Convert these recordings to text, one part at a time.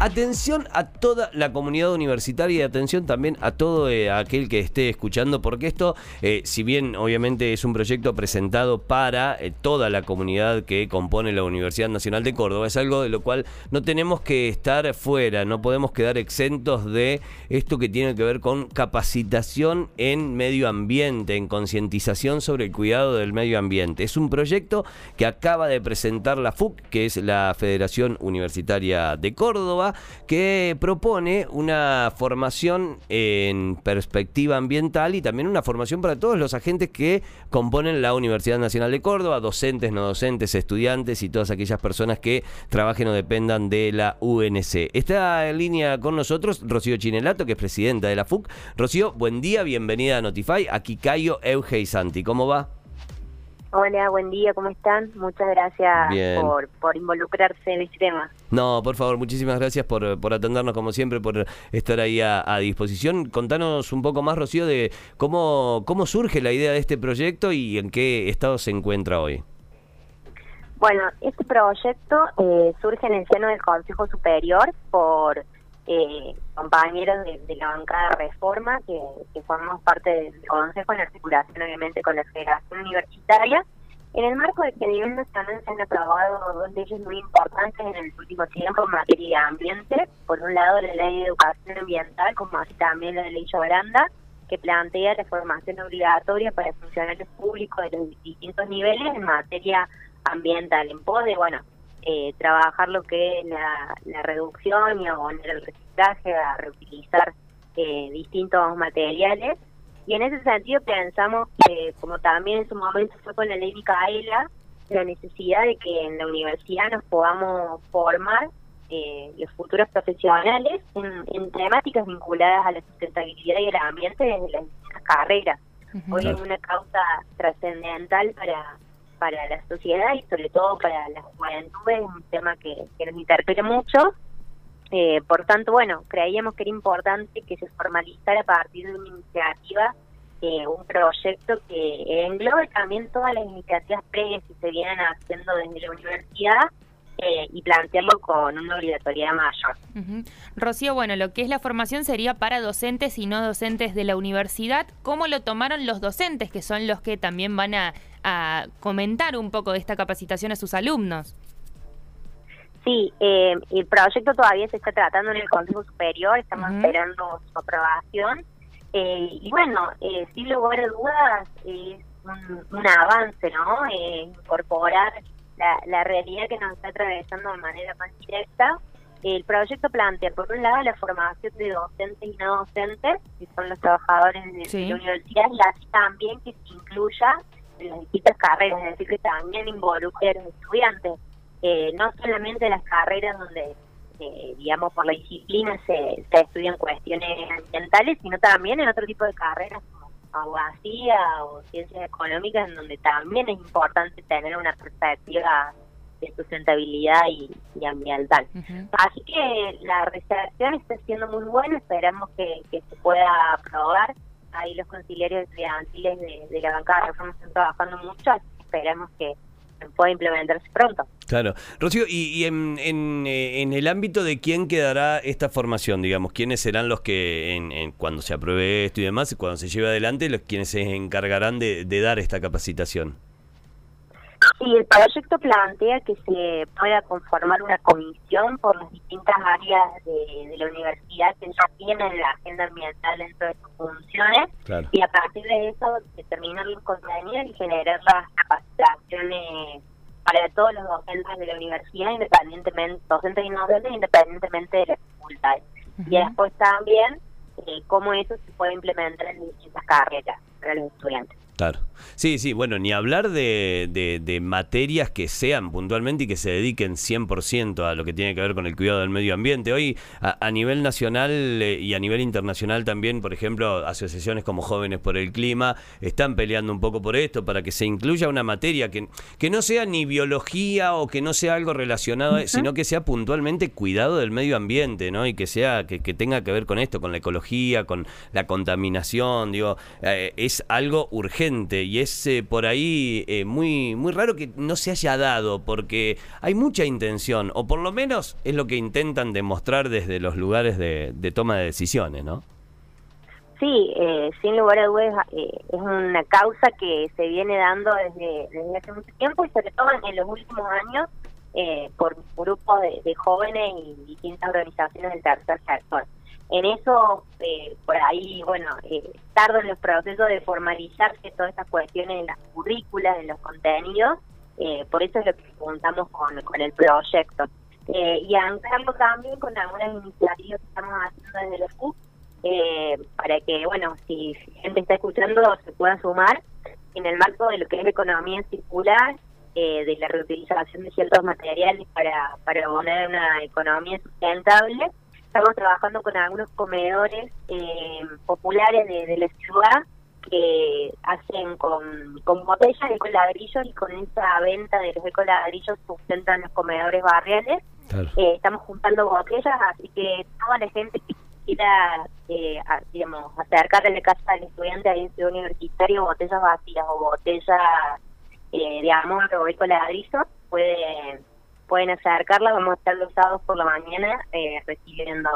Atención a toda la comunidad universitaria y atención también a todo eh, aquel que esté escuchando, porque esto, eh, si bien obviamente es un proyecto presentado para eh, toda la comunidad que compone la Universidad Nacional de Córdoba, es algo de lo cual no tenemos que estar fuera, no podemos quedar exentos de esto que tiene que ver con capacitación en medio ambiente, en concientización sobre el cuidado del medio ambiente. Es un proyecto que acaba de presentar la FUC, que es la Federación Universitaria de Córdoba, que propone una formación en perspectiva ambiental y también una formación para todos los agentes que componen la Universidad Nacional de Córdoba, docentes, no docentes, estudiantes y todas aquellas personas que trabajen o dependan de la UNC. Está en línea con nosotros Rocío Chinelato, que es presidenta de la FUC. Rocío, buen día, bienvenida a Notify. Aquí Cayo, Euge Santi. ¿Cómo va? Hola, buen día, ¿cómo están? Muchas gracias por, por, involucrarse en este tema. No, por favor, muchísimas gracias por, por atendernos como siempre, por estar ahí a, disposición. Contanos un poco más, Rocío, de cómo, cómo surge la idea de este proyecto y en qué estado se encuentra hoy. Bueno, este proyecto eh, surge en el seno del Consejo Superior por eh, compañeros de, la bancada Reforma, que, formamos parte del Consejo en articulación obviamente con la Federación Universitaria, en el marco de que a nivel nacional se han aprobado dos leyes muy importantes en el último tiempo en materia de ambiente. Por un lado, la Ley de Educación Ambiental, como así también la Ley Lloranda, que plantea la formación obligatoria para funcionarios públicos de los distintos niveles en materia ambiental, en pos de, bueno, eh, trabajar lo que es la, reducción y abonar el reciclaje, a reutilizar eh, distintos materiales. Y en ese sentido pensamos que, como también en su momento fue con la ley Micaela, la necesidad de que en la universidad nos podamos formar eh, los futuros profesionales en, temáticas vinculadas a la sustentabilidad y el ambiente desde las carreras. Hoy es una causa trascendental para para la sociedad y sobre todo para la juventud es un tema que, nos interpela mucho. Eh, por tanto, bueno, creíamos que era importante que se formalizara a partir de una iniciativa, eh, un proyecto que englobe también todas las iniciativas previas que se vienen haciendo desde la universidad eh, y plantearlo con una obligatoriedad mayor. Rocío, bueno, lo que es la formación sería para docentes y no docentes de la universidad. ¿Cómo lo tomaron los docentes, que son los que también van a, comentar un poco de esta capacitación a sus alumnos? Sí, eh, el proyecto todavía se está tratando en el Consejo Superior, estamos esperando su aprobación. Eh, y bueno, eh, sin lugar a dudas, es un, un avance, ¿no? incorporar la, realidad que nos está atravesando de manera más directa. El proyecto plantea, por un lado, la formación de docentes y no docentes, que son los trabajadores de, la universidad, y así también que se incluya en las distintas carreras, es decir, que también involucre a los estudiantes, eh, no solamente las carreras donde, eh, digamos, por la disciplina se, se estudian cuestiones ambientales, sino también en otro tipo de carreras abogacía o ciencias económicas, en donde también es importante tener una perspectiva de sustentabilidad y, ambiental. Así que la recepción está siendo muy buena, esperamos que, se pueda aprobar. Ahí los conciliarios estudiantiles de, de la bancada de reforma están trabajando mucho, esperamos que pueda implementarse pronto. Claro. Rocío, y, en, eh, en, el ámbito de quién quedará esta formación, digamos, quiénes serán los que, en, cuando se apruebe esto y demás, cuando se lleve adelante, los quienes se encargarán de, dar esta capacitación? Sí, el proyecto plantea que se pueda conformar una comisión por las distintas áreas de, la universidad que ya tienen la agenda ambiental dentro de sus funciones y a partir de eso determinar los contenidos y generar las capacitaciones para todos los docentes de la universidad, independientemente, docentes y no docentes, independientemente de las facultades. Y después también eh, cómo eso se puede implementar en distintas carreras para los estudiantes. Claro. Sí, sí, bueno, ni hablar de, de, materias que sean puntualmente y que se dediquen 100% a lo que tiene que ver con el cuidado del medio ambiente. Hoy, a, nivel nacional eh, y a nivel internacional también, por ejemplo, asociaciones como Jóvenes por el Clima están peleando un poco por esto, para que se incluya una materia que, que no sea ni biología o que no sea algo relacionado, sino que sea puntualmente cuidado del medio ambiente, ¿no? Y que sea, que, que tenga que ver con esto, con la ecología, con la contaminación, digo, eh, es algo urgente y es eh, por ahí eh, muy, muy raro que no se haya dado porque hay mucha intención, o por lo menos es lo que intentan demostrar desde los lugares de, toma de decisiones, ¿no? Sí, eh, sin lugar a dudas eh, es una causa que se viene dando desde, desde hace mucho tiempo y sobre todo en los últimos años por grupos de, de, jóvenes y distintas organizaciones del tercer sector. En eso, eh, por ahí, bueno, eh, tardan los procesos de formalizarse todas estas cuestiones en las currículas, en los contenidos, eh, por eso es lo que contamos con, el proyecto. Eh, y anclarlo también con algunas iniciativas que estamos haciendo desde los CUP, eh, para que, bueno, si gente está escuchando, se pueda sumar en el marco de lo que es la economía circular, eh, de la reutilización de ciertos materiales para, para una economía sustentable. Estamos trabajando con algunos comedores eh, populares de, de, la ciudad que hacen con, con botellas de coladrillos y con esa venta de los ecoladrillos sustentan los comedores barriales. Claro. Eh, estamos juntando botellas, así que toda la gente que quiera, eh, a, digamos, acercarle a la casa del estudiante ahí en Ciudad Universitaria botellas vacías o botellas eh, de amor o ecoladrillos, puede, pueden acercarla. Vamos a estar los sábados por la mañana eh, recibiendo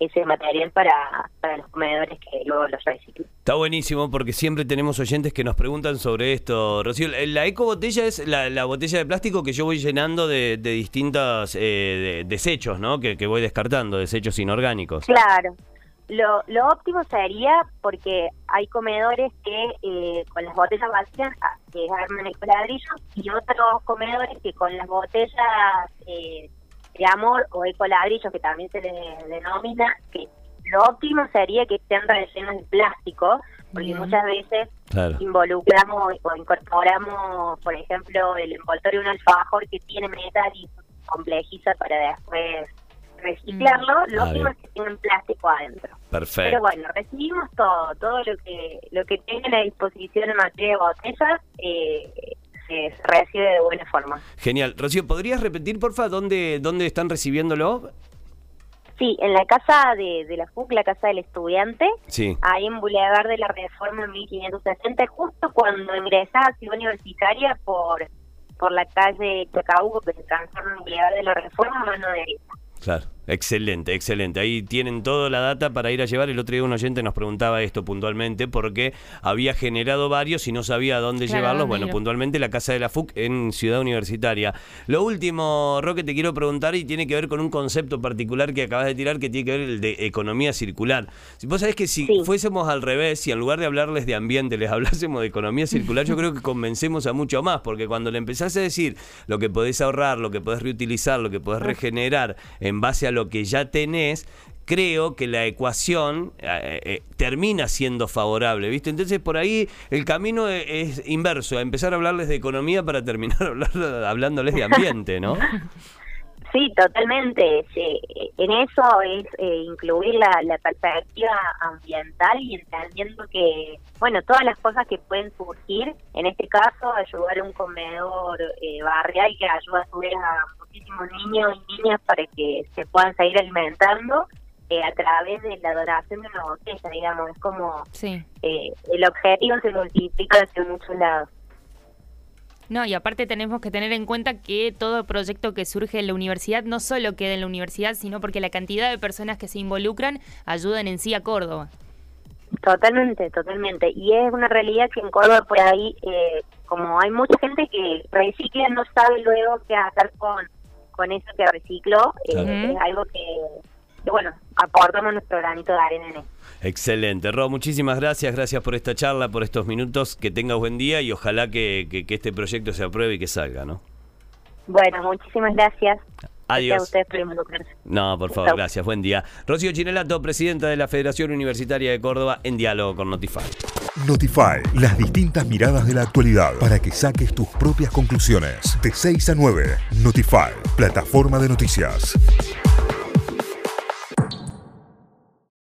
ese material para, para los comedores que luego los reciclan. Está buenísimo porque siempre tenemos oyentes que nos preguntan sobre esto. Rocío, la eco botella es la, la botella de plástico que yo voy llenando de, de distintos eh, de, desechos, ¿no? Que, que voy descartando, desechos inorgánicos. Claro. Lo, lo óptimo sería porque hay comedores que eh, con las botellas vacías ah, que arman el ladrillo y otros comedores que con las botellas eh, de amor o ecoladrillos que también se les denomina, que lo óptimo sería que estén rellenos de plástico, porque Bien. muchas veces claro. involucramos o incorporamos, por ejemplo, el envoltorio de un alfajor que tiene metal y complejiza para después reciclarlo, mm. lo óptimo es que tengan plástico adentro. Perfecto. Pero bueno, recibimos todo, todo lo que lo que tenga a disposición en materia de botellas, eh, se recibe de buena forma. Genial. Rocío, ¿podrías repetir, porfa, dónde, dónde están recibiéndolo? Sí, en la casa de, de la FUC, la casa del estudiante, sí. ahí en Boulevard de la Reforma 1560, justo cuando ingresás a Ciudad Universitaria por, por la calle Chacabuco, que se transforma en Boulevard de la Reforma, mano derecha. Claro. Excelente, excelente. Ahí tienen toda la data para ir a llevar. El otro día un oyente nos preguntaba esto puntualmente porque había generado varios y no sabía dónde claro, llevarlos. Bueno, miro. puntualmente la Casa de la FUC en Ciudad Universitaria. Lo último, Roque, te quiero preguntar y tiene que ver con un concepto particular que acabas de tirar que tiene que ver el de economía circular. Si vos sabés que si sí. fuésemos al revés, si en lugar de hablarles de ambiente les hablásemos de economía circular, yo creo que convencemos a mucho más porque cuando le empezás a decir lo que podés ahorrar, lo que podés reutilizar, lo que podés regenerar en base a lo que ya tenés, creo que la ecuación eh, eh, termina siendo favorable, ¿viste? Entonces por ahí el camino es, es, inverso, a empezar a hablarles de economía para terminar hablar, hablándoles de ambiente, ¿no? Sí, totalmente. Sí. En eso es eh, incluir la, la, perspectiva ambiental y entendiendo que, bueno, todas las cosas que pueden surgir, en este caso, ayudar a un comedor eh, barrial que ayuda a subir a muchísimos niños y niñas para que se puedan seguir alimentando. Eh, a través de la donación de una botella, digamos, es como sí. el objetivo se multiplica hacia muchos lados. No, y aparte tenemos que tener en cuenta que todo proyecto que surge en la universidad no solo queda en la universidad, sino porque la cantidad de personas que se involucran ayudan en sí a Córdoba. Totalmente, totalmente. Y es una realidad que en Córdoba por ahí, eh, como hay mucha gente que recicla, no sabe luego qué hacer con, con eso que recicló, eh, es algo que, que, bueno, aportamos nuestro granito de arena en eso. Excelente. Ro, muchísimas gracias. Gracias por esta charla, por estos minutos. Que tengas buen día y ojalá que, que, que este proyecto se apruebe y que salga, ¿no? Bueno, muchísimas gracias. Adiós. A ustedes. No, por favor, gracias. Buen día. Rocío Chinelato, presidenta de la Federación Universitaria de Córdoba, en diálogo con Notify. Notify, las distintas miradas de la actualidad para que saques tus propias conclusiones. De 6 a 9, Notify, plataforma de noticias.